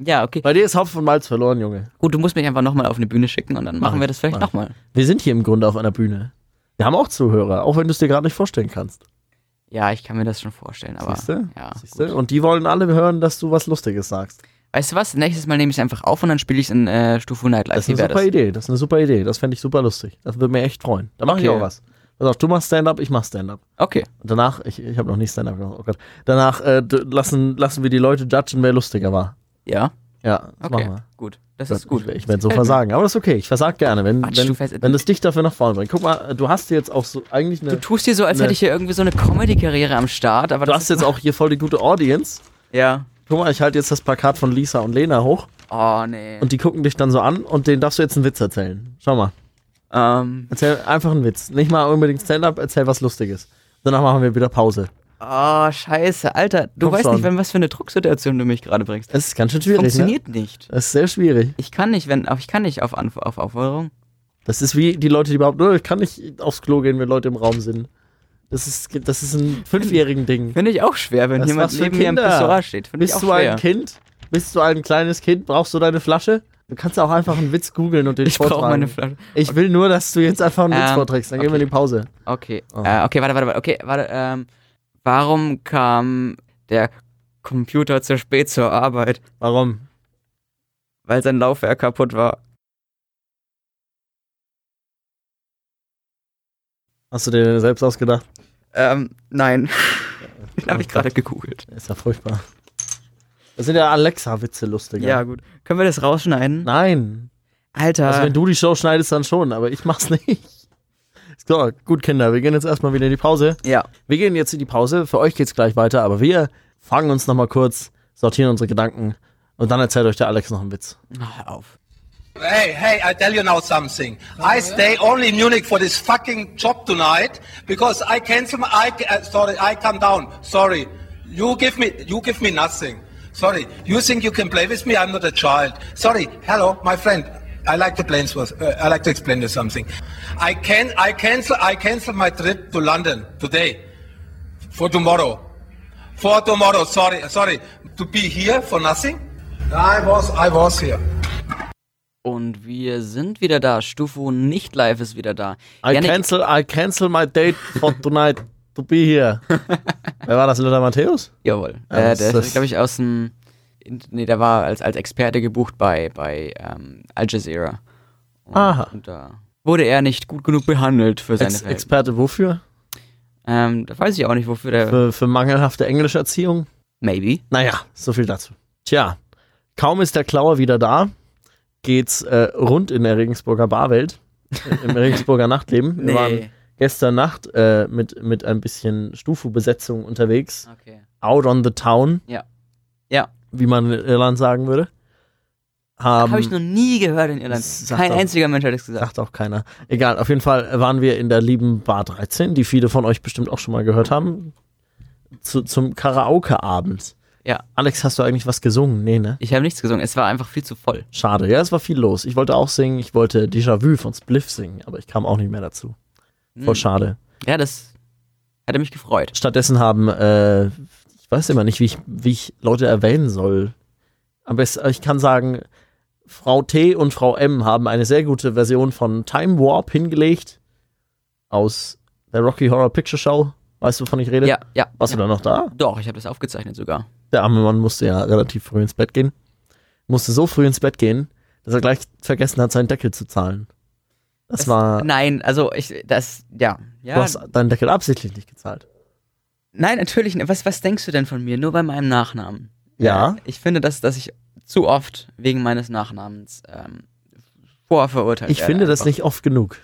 Ja, okay. Bei dir ist Hopfen und Malz verloren, Junge. Gut, du musst mich einfach nochmal auf eine Bühne schicken und dann machen Mach wir das vielleicht nochmal. Wir sind hier im Grunde auf einer Bühne. Wir haben auch Zuhörer, auch wenn du es dir gerade nicht vorstellen kannst. Ja, ich kann mir das schon vorstellen, aber. Siehste? Ja, Siehste? Und die wollen alle hören, dass du was Lustiges sagst. Weißt du was? Nächstes Mal nehme ich es einfach auf und dann spiele ich es in äh, Stufu Nightlife. Das ist eine super Idee. Das ist eine super Idee. Das fände ich super lustig. Das würde mir echt freuen. Da mache ich Okay. auch was. Pass auf, du machst Stand-up, ich mach Stand-up. Okay. Und danach, ich, ich habe noch nie Stand-up gemacht, oh Gott. Danach äh, lassen, lassen wir die Leute judgen, wer lustiger war. Ja. Ja, das Okay. machen wir. Gut. Das ist gut. Ich, ich werde so mir. versagen. Aber das ist okay. Ich versag gerne, wenn, Quatsch, du wenn, fährst- wenn das dich dafür nach vorne bringt. Guck mal, du hast jetzt auch so eigentlich eine. Du tust dir so, als hätte ich hier irgendwie so eine Comedy-Karriere am Start, aber Du hast jetzt auch hier voll die gute Audience. Ja. Guck mal, ich halte jetzt das Plakat von Lisa und Lena hoch Oh, nee. und die gucken dich dann so an und denen darfst du jetzt einen Witz erzählen. Schau mal. ähm, Erzähl einfach einen Witz. Nicht mal unbedingt Stand-up, erzähl was Lustiges. Danach machen wir wieder Pause. Oh, scheiße. Alter, du Komm weißt schon. nicht, wenn was für eine Drucksituation du mich gerade bringst. Das ist ganz schön schwierig. Ne? Funktioniert nicht. Das ist sehr schwierig. Ich kann nicht, wenn, auf- ich kann nicht auf, Anf auf Aufforderung. Das ist wie die Leute, die überhaupt, "Oh, ich kann nicht aufs Klo gehen, wenn Leute im Raum sind. Das ist, das ist ein fünfjährigen Ding. Finde ich auch schwer, wenn Das jemand neben mir im. Pissoir steht. Finde ich Bist du schwer. ein Kind? Bist du ein kleines Kind? Brauchst du deine Flasche? Du kannst auch einfach einen Witz googeln und den Ich vortragen. brauche meine Flasche. Ich will nur, dass du jetzt einfach einen Witz Ähm, vorträgst. Dann gehen wir in die Pause. Okay. Oh. Äh, okay, warte, warte, warte. Okay, warte. Ähm, warum kam der Computer zu spät zur Arbeit? Warum? Weil sein Laufwerk kaputt war. Hast du dir den selbst ausgedacht? Ähm, nein. Den habe ich Oh gerade gegoogelt. Ist ja furchtbar. Das sind ja Alexa-Witze lustiger. Ja, gut. Können wir das rausschneiden? Nein. Alter. Also wenn du die Show schneidest, dann schon, aber ich mach's nicht. So, gut, Kinder, wir gehen jetzt erstmal wieder in die Pause. ja. Wir gehen jetzt in die Pause. Für euch geht's gleich weiter, aber wir fangen uns nochmal kurz, sortieren unsere Gedanken und dann erzählt euch der Alex noch einen Witz. Ah, hör auf. Hey, hey, I tell you now something. I stay only in Munich for this fucking job tonight because I cancel my, I, uh, sorry, I come down. Sorry. You give me, you give me nothing. Sorry. You think you can play with me? I'm not a child. Sorry. Hello, my friend. I like to play with, uh, I like to explain you something. I can, I cancel, I cancel my trip to London today for tomorrow. For tomorrow. Sorry, sorry. To be here for nothing? I was, I was here. Und wir sind wieder da. Stufu nicht live ist wieder da. I Yannick- cancel, I cancel my date for tonight to be here. Wer war das, Lothar Matthäus? Jawohl. Ja, äh, der das- ist, glaube ich, aus dem. Nee, der war als, als Experte gebucht bei, bei ähm, Al Jazeera. Und, Aha. Und da wurde er nicht gut genug behandelt für seine Ex Verhältnisse. Experte wofür? Ähm, da weiß ich auch nicht, wofür der. Für, für mangelhafte Englischerziehung? Maybe. Naja, so viel dazu. Tja, kaum ist der Klauer wieder da, geht's äh, rund in der Regensburger Barwelt, äh, im Regensburger Nachtleben. Wir waren gestern Nacht äh, mit, mit ein bisschen Stufu-Besetzung unterwegs. Okay. Out on the town, Ja. Ja. Wie man in Irland sagen würde. Haben, Habe ich noch nie gehört in Irland. Kein auch- einziger Mensch hat es gesagt. sagt auch keiner. Egal, auf jeden Fall waren wir in der lieben Bar 13, die viele von euch bestimmt auch schon mal gehört haben, zu, zum Karaoke-Abend. Ja. Alex, hast du eigentlich was gesungen? Nee, ne? Ich habe nichts gesungen. Es war einfach viel zu voll. Schade, ja, es war viel los. Ich wollte auch singen, ich wollte Déjà-vu von Spliff singen, aber ich kam auch nicht mehr dazu. Voll Hm. schade. Ja, das hätte mich gefreut. Stattdessen haben, äh, ich weiß immer nicht, wie ich, wie ich Leute erwähnen soll. Am besten, ich kann sagen, Frau T und Frau M haben eine sehr gute Version von Time Warp hingelegt aus der Rocky Horror Picture Show. Weißt du, wovon ich rede? Ja, ja. Warst ja. du da noch da? Doch, ich habe das aufgezeichnet sogar. Der arme Mann musste ja relativ früh ins Bett gehen. Musste so früh ins Bett gehen, dass er gleich vergessen hat, seinen Deckel zu zahlen. Das, Das- war. Nein, also ich, das, ja. Du ja hast deinen Deckel absichtlich nicht gezahlt. Nein, natürlich nicht. Was, was denkst du denn von mir? Nur bei meinem Nachnamen. Ja. Äh, Ich finde, dass, dass ich zu oft wegen meines Nachnamens ähm, vorverurteilt Ich werde finde das einfach. nicht oft genug.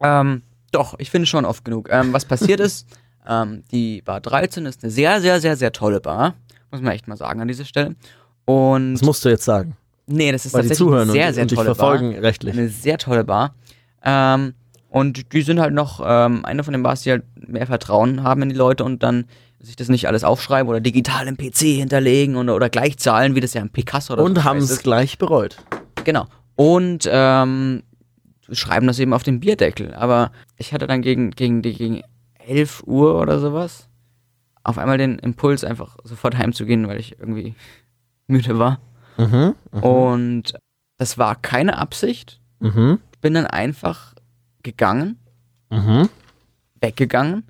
Ähm, doch, ich finde schon oft genug. Ähm, was passiert ist, ähm, die Bar 13 ist eine sehr, sehr, sehr, sehr tolle Bar. Muss man echt mal sagen an dieser Stelle. Und Das musst du jetzt sagen. nee, das ist Weil die tatsächlich zuhören eine sehr, und, sehr und dich tolle verfolgen Bar. rechtlich. Eine sehr tolle Bar. Ähm, und die sind halt noch ähm, eine von den Bars, die halt mehr Vertrauen haben in die Leute und dann dass ich das nicht alles aufschreibe oder digital im PC hinterlegen und, oder gleich zahlen, wie das ja im Picasso oder Und so haben es gleich bereut. Genau. Und ähm, schreiben das eben auf den Bierdeckel. Aber ich hatte dann gegen, gegen, gegen 11 Uhr oder sowas auf einmal den Impuls, einfach sofort heimzugehen, weil ich irgendwie müde war. Mhm. Und das war keine Absicht. Mhm. Ich bin dann einfach gegangen, Mhm. weggegangen,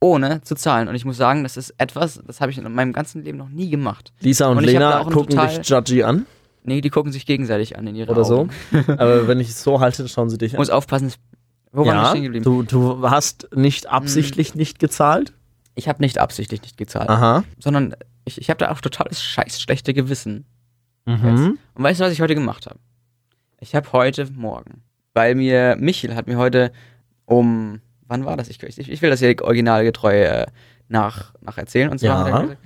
ohne zu zahlen. Und ich muss sagen, das ist etwas, das habe ich in meinem ganzen Leben noch nie gemacht. Lisa und, Und Lena gucken total- dich judgy an Nee, die gucken sich gegenseitig an in ihre oder Augen. so. Aber wenn ich es so halte, schauen sie dich Ich an. muss aufpassen, wo war ich Ja, stehen geblieben? du, du hast nicht absichtlich nicht gezahlt? Ich habe nicht absichtlich nicht gezahlt. Aha. sondern ich, ich habe da auch totales scheiß schlechte Gewissen. Mhm. Und weißt du, was ich heute gemacht habe? Ich habe heute Morgen, weil mir Michel hat mir heute um, wann war das? Ich, ich, ich will das hier originalgetreu äh, nach, nach erzählen. Und zwar Ja. gesagt,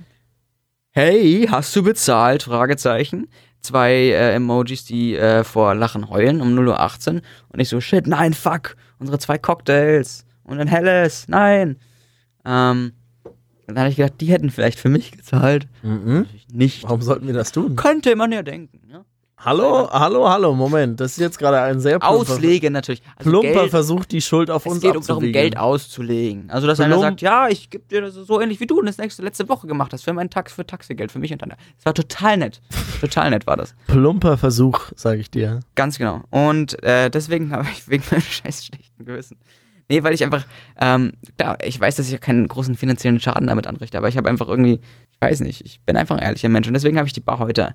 hey, hast du bezahlt? Fragezeichen. Zwei äh, Emojis, die äh, vor Lachen heulen um 0.18 Uhr. Und ich so, shit, nein, fuck, unsere zwei Cocktails und ein helles, nein. Ähm, und dann habe ich gedacht, die hätten vielleicht für mich gezahlt. Mhm. Nicht. Warum sollten wir das tun? Könnte man ja denken. Ja? Hallo, hallo, hallo, Moment. Das ist jetzt gerade ein sehr plumper, Auslegen natürlich. Also plumper Geld, Versuch, die Schuld auf es uns geht um darum, abzuwiegen. Geld auszulegen. Also, dass einer Plump- sagt, ja, ich gebe dir das so ähnlich wie du das nächste letzte Woche gemacht hast für mein Tax, für Taxigeld, für mich und dann. Das war total nett. total nett war das. Plumper Versuch, sage ich dir. Ganz genau. Und äh, deswegen habe ich wegen meinem scheiß schlechten Gewissen. Nee, weil ich einfach, ähm, klar, ich weiß, dass ich keinen großen finanziellen Schaden damit anrichte, aber ich habe einfach irgendwie, ich weiß nicht, ich bin einfach ein ehrlicher Mensch und deswegen habe ich die Bar heute,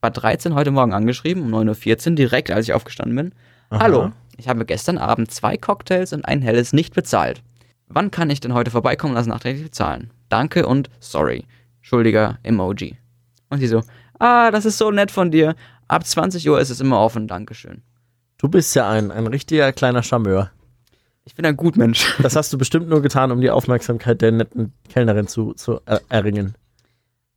Bar 13 heute Morgen angeschrieben, um 9.14 Uhr, direkt als ich aufgestanden bin. Aha. Hallo, ich habe gestern Abend zwei Cocktails und ein helles nicht bezahlt. Wann kann ich denn heute vorbeikommen und das nachträglich bezahlen? Danke und sorry. Schuldiger Emoji. Und sie so, ah, das ist so nett von dir. Ab 20 Uhr ist es immer offen, Dankeschön. Du bist ja ein, ein richtiger kleiner Charmeur. Ich bin ein Gutmensch. Das hast du bestimmt nur getan, um die Aufmerksamkeit der netten Kellnerin zu, zu er erringen.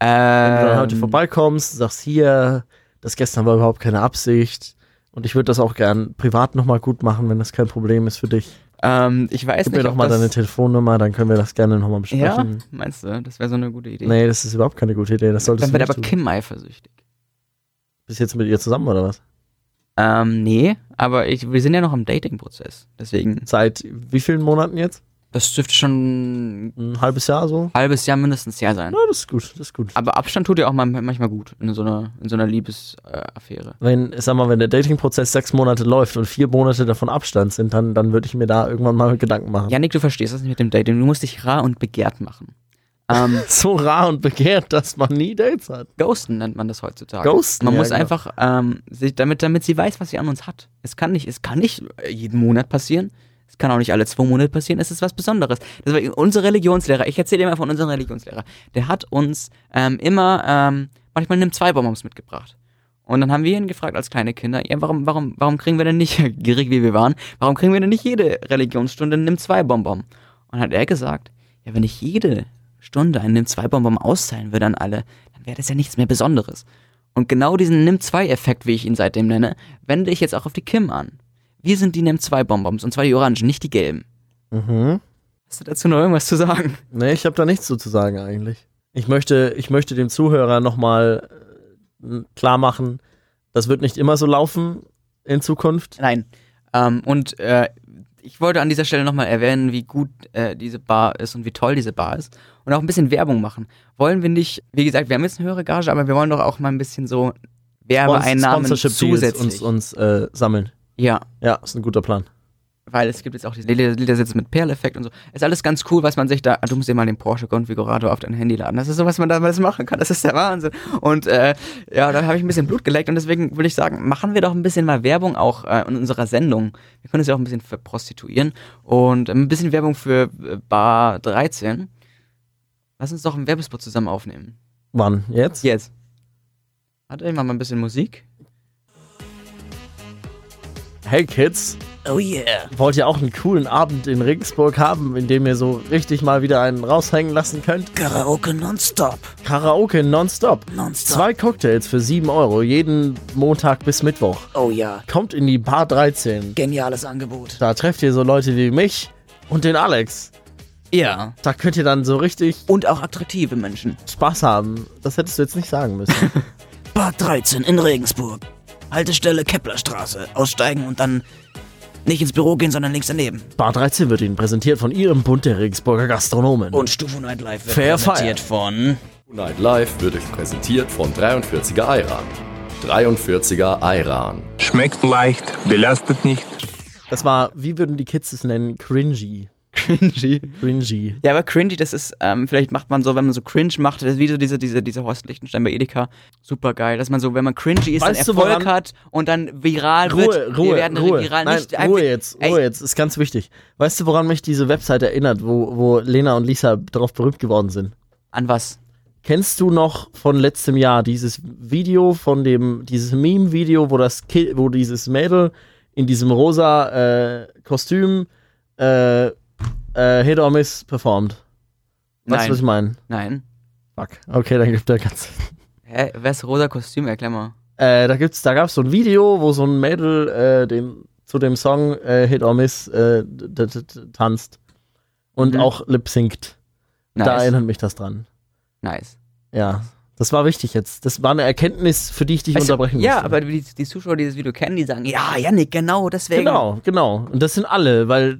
Wenn du dann heute Ähm, vorbeikommst, sagst hier, das gestern war überhaupt keine Absicht und ich würde das auch gern privat nochmal gut machen, wenn das kein Problem ist für dich. Ähm, ich weiß Gib nicht, mir doch mal deine Telefonnummer, dann können wir das gerne nochmal Ja, besprechen. meinst du? Das wäre so eine gute Idee. Nee, das ist überhaupt keine gute Idee. Das solltest Dann wird aber tun. Kim eifersüchtig. Bist du jetzt mit ihr zusammen oder was? Ähm, nee, aber ich, wir sind ja noch im Dating-Prozess. Deswegen, Seit wie vielen Monaten jetzt? Das dürfte schon ein halbes Jahr so? halbes Jahr mindestens her sein. Ja, das ist gut, das ist gut. Aber Abstand tut ja auch mal, manchmal gut in so einer, in so einer Liebesaffäre. Wenn, sag mal, wenn der Dating-Prozess sechs Monate läuft und vier Monate davon Abstand sind, dann, dann würde ich mir da irgendwann mal Gedanken machen. Janik, du verstehst das nicht mit dem Dating. Du musst dich rar und begehrt machen. Ähm, So rar und begehrt, dass man nie Dates hat. Ghosten nennt man das heutzutage. Ghosten, Man ja, muss genau. einfach, ähm, sich, damit, damit sie weiß, was sie an uns hat. Es kann nicht, es kann nicht jeden Monat passieren. Es kann auch nicht alle zwei Monate passieren. Es ist was Besonderes. Das war unser Religionslehrer. Ich erzähle immer von unserem Religionslehrer. Der hat uns ähm, immer ähm, manchmal nimmt zwei Bonbons mitgebracht. Und dann haben wir ihn gefragt als kleine Kinder, ja, warum, warum, warum kriegen wir denn nicht, gierig wie wir waren, warum kriegen wir denn nicht jede Religionsstunde nimm zwei Bonbon? Und hat er gesagt, ja, wenn ich jede Stunde einen nimm zwei Bonbon austeilen würde an alle, dann wäre das ja nichts mehr Besonderes. Und genau diesen Nimm-2-Effekt, wie ich ihn seitdem nenne, wende ich jetzt auch auf die Kim an. Wir sind die Nimm-2-Bonbons, und zwar die orangen, nicht die gelben. Mhm. Hast du dazu noch irgendwas zu sagen? Nee, ich habe da nichts so zu sagen eigentlich. Ich möchte, ich möchte dem Zuhörer nochmal äh, klar machen, das wird nicht immer so laufen in Zukunft. Nein. Ähm, und äh, ich wollte an dieser Stelle nochmal erwähnen, wie gut äh, diese Bar ist und wie toll diese Bar ist. Und auch ein bisschen Werbung machen. Wollen wir nicht, wie gesagt, wir haben jetzt eine höhere Gage, aber wir wollen doch auch mal ein bisschen so Werbeeinnahmen zusätzlich. uns, uns äh, sammeln. Ja, Ja, ist ein guter Plan. weil es gibt jetzt auch diese Liedersätze mit Perleffekt und so. Ist alles ganz cool, was man sich da. Du musst dir mal den Porsche-Konfigurator auf dein Handy laden. Das ist so, was man da alles machen kann. Das ist der Wahnsinn. Und äh, ja, da habe ich ein bisschen Blut geleckt und deswegen würde ich sagen, machen wir doch ein bisschen mal Werbung auch äh, in unserer Sendung. Wir können uns ja auch ein bisschen verprostituieren und ein bisschen Werbung für äh, Bar 13. Lass uns doch einen Werbespot zusammen aufnehmen. Wann? Jetzt? Jetzt. Warte, ich mach mal ein bisschen Musik. Hey Kids, Oh yeah. wollt ihr auch einen coolen Abend in Regensburg haben, in dem ihr so richtig mal wieder einen raushängen lassen könnt? Karaoke nonstop. Karaoke nonstop. Nonstop. Zwei Cocktails für 7 Euro, jeden Montag bis Mittwoch. Oh ja, Kommt in die Bar 13. geniales Angebot. Da trefft ihr so Leute wie mich und den Alex. Ja. Da könnt ihr dann so richtig Und auch attraktive Menschen. Spaß haben. Das hättest du jetzt nicht sagen müssen. Bad 13 in Regensburg. Haltestelle Keplerstraße. Aussteigen und dann nicht ins Büro gehen, sondern links daneben. Bar 13 wird Ihnen präsentiert von Ihrem Bund der Regensburger Gastronomen. Und Stufo Night Live wird Fair präsentiert von Night Live wird euch präsentiert von 43er Ayran. 43er Ayran. Schmeckt leicht, belastet nicht. das war, wie würden die Kids es nennen? Cringy. Cringy. Cringy. Ja, aber cringy, das ist, ähm, vielleicht macht man so, wenn man so cringe macht, das ist wie so diese, diese, diese Horst Lichtenstein bei Edeka. Super geil, dass man so, wenn man cringy ist, Weißt dann du, Erfolg woran- hat und dann viral Ruhe, wird. Ruhe, Wir werden Ruhe. viral Nein, nicht Ruhe jetzt, Ey, Ruhe jetzt, ist ganz wichtig. Weißt du, woran mich diese Webseite erinnert, wo, wo Lena und Lisa darauf berühmt geworden sind? An was? Kennst du noch von letztem Jahr dieses Video von dem, dieses Meme-Video, wo das Ki wo dieses Mädel in diesem rosa äh, Kostüm äh, äh, Hit or Miss performt? Weißt du, was ich meine? Nein. Fuck. Okay, dann gibt er ganz. Hä, wer ist rosa Kostüm? Erklär mal. Äh, da gibt's, da gab's so ein Video, wo so ein Mädel äh, den, zu dem Song äh, Hit or Miss äh, tanzt und Mhm. auch lip singt. Nice. Da erinnert mich das dran. nice. Ja, das war wichtig jetzt. Das war eine Erkenntnis, für die ich dich Weißt du, unterbrechen ja, musste. aber die, die Zuschauer, die das Video kennen, die sagen, ja, Yannick, genau, deswegen. Genau, genau. Und das sind alle, weil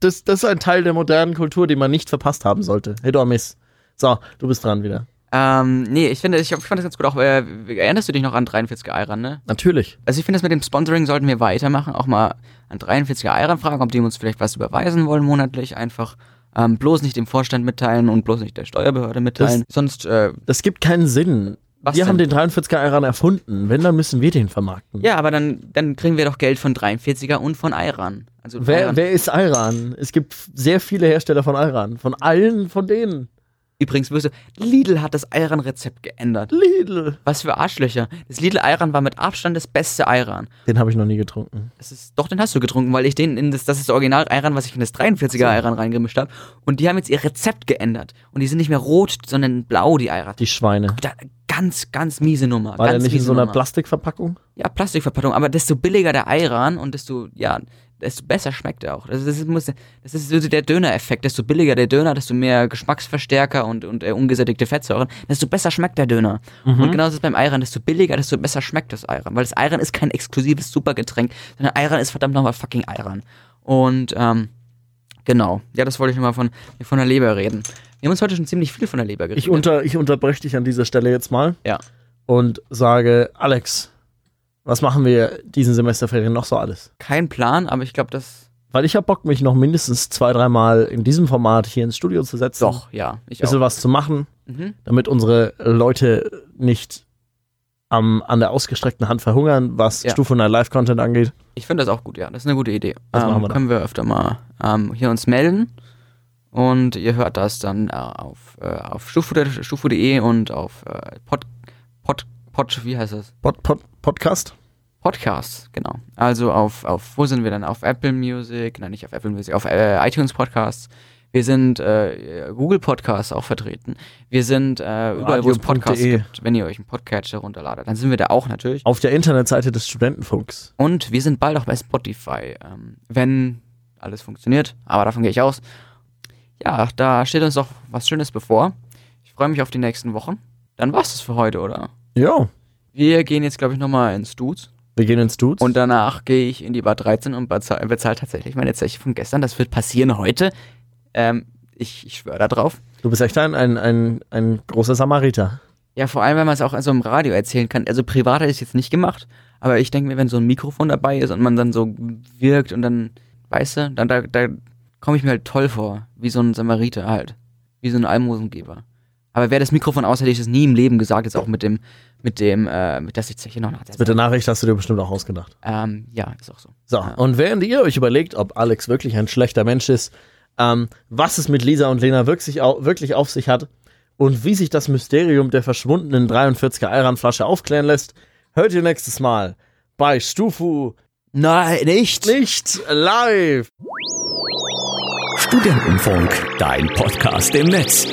das, das ist ein Teil der modernen Kultur, den man nicht verpasst haben sollte. Hit or Miss. So, du bist dran wieder. Ähm, nee, ich finde, ich, ich fand das ganz gut auch, äh, erinnerst du dich noch an 43er Ayran, ne? Natürlich. Also ich finde, das mit dem Sponsoring sollten wir weitermachen, auch mal an 43er Ayran fragen, ob die uns vielleicht was überweisen wollen monatlich, einfach ähm, bloß nicht dem Vorstand mitteilen und bloß nicht der Steuerbehörde mitteilen. Sonst, äh, Das gibt keinen Sinn. Was wir denn? haben den 43er Iran erfunden. Wenn, dann müssen wir den vermarkten. ja, aber dann, dann kriegen wir doch Geld von 43er und von Ayran. Also Wer, Ayran. wer ist Iran? Es gibt sehr viele Hersteller von Iran. Von allen von denen. Übrigens, wirst du, Lidl hat das Ayran-Rezept geändert. Lidl. Was für Arschlöcher. Das Lidl Ayran war mit Abstand das beste Ayran. Den habe ich noch nie getrunken. Das ist, doch, den hast du getrunken, weil ich den in das, das ist das Original Ayran, was ich in das 43er Ayran reingemischt habe. Und die haben jetzt ihr Rezept geändert. Und die sind nicht mehr rot, sondern blau, die Ayran. Die Schweine. Ganz, ganz miese Nummer. War der ganz nicht in so einer Nummer. Plastikverpackung? Ja, Plastikverpackung. Aber desto billiger der Ayran und desto, ja, desto besser schmeckt er auch. Das, das, ist, muss, das ist so der Döner-Effekt. Desto billiger der Döner, desto mehr Geschmacksverstärker und, und äh, ungesättigte Fettsäuren, desto besser schmeckt der Döner. Mhm. Und genauso ist es beim Ayran. Desto billiger, desto besser schmeckt das Ayran. Weil das Ayran ist kein exklusives Supergetränk, sondern Ayran ist verdammt nochmal fucking Ayran. Und, ähm, genau. Ja, das wollte ich nochmal von, von der Leber reden. Wir haben uns heute schon ziemlich viel von der Leber geredet. Ich, unter, ich unterbreche dich an dieser Stelle jetzt mal ja. und sage, Alex, was machen wir diesen Semesterferien noch so alles? Kein Plan, aber ich glaube, das. Weil ich hab Bock, mich noch mindestens zwei, dreimal in diesem Format hier ins Studio zu setzen. Doch, ja. Ich bisschen auch. was zu machen, Mhm. damit unsere Leute nicht am, an der ausgestreckten Hand verhungern, was Ja. Stufe 9 Live-Content angeht. Ich finde das auch gut, ja. Das ist eine gute Idee. Das ähm, machen wir dann. können wir öfter mal ähm, hier uns melden. Und ihr hört das dann äh, auf, äh, auf stufu.de stufu.de und auf äh, Pod, Pod, wie heißt das? Pod, Pod, Podcast? Podcasts, genau. Also auf, auf, wo sind wir dann? Auf Apple Music, nein, nicht auf Apple Music, auf äh, iTunes Podcasts. Wir sind äh, Google Podcasts auch vertreten. Wir sind äh, überall, wo es Podcasts Radio.de. gibt, wenn ihr euch einen Podcatcher runterladet. Dann sind wir da auch natürlich. Auf der Internetseite des Studentenfunks. Und wir sind bald auch bei Spotify, ähm, wenn alles funktioniert. Aber davon gehe ich aus. Ja, da steht uns doch was Schönes bevor. Ich freue mich auf die nächsten Wochen. Dann war's das für heute, oder? Ja, Wir gehen jetzt, glaube ich, nochmal ins Dudes. wir gehen ins Dudes. Und danach gehe ich in die Bar 13 und bezahle bezahl tatsächlich meine Zeche von gestern. Das wird passieren heute. Ähm, ich, ich schwöre da drauf. du bist echt ein, ein, ein, ein großer Samariter. Ja, vor allem, wenn man es auch so im Radio erzählen kann. Also privat hätte ich es jetzt nicht gemacht, aber ich denke mir, wenn so ein Mikrofon dabei ist und man dann so wirkt und dann, weißt du, dann da, da komme ich mir halt toll vor. Wie so ein Samariter halt. Wie so ein Almosengeber. Aber wäre das Mikrofon aus, hätte ich das nie im Leben gesagt, jetzt auch mit dem, mit dem, äh, mit dass ich Zeche noch nach Mit der Nachricht hast du dir bestimmt auch ausgedacht. Ähm, ja, ist auch so. So, und während ihr euch überlegt, ob Alex wirklich ein schlechter Mensch ist, ähm, was es mit Lisa und Lena wirklich, au wirklich auf sich hat und wie sich das Mysterium der verschwundenen 43er Ayran-Flasche aufklären lässt, hört ihr nächstes Mal bei Stufu Nein, nicht. nicht live. Studentenfunk, dein Podcast im Netz.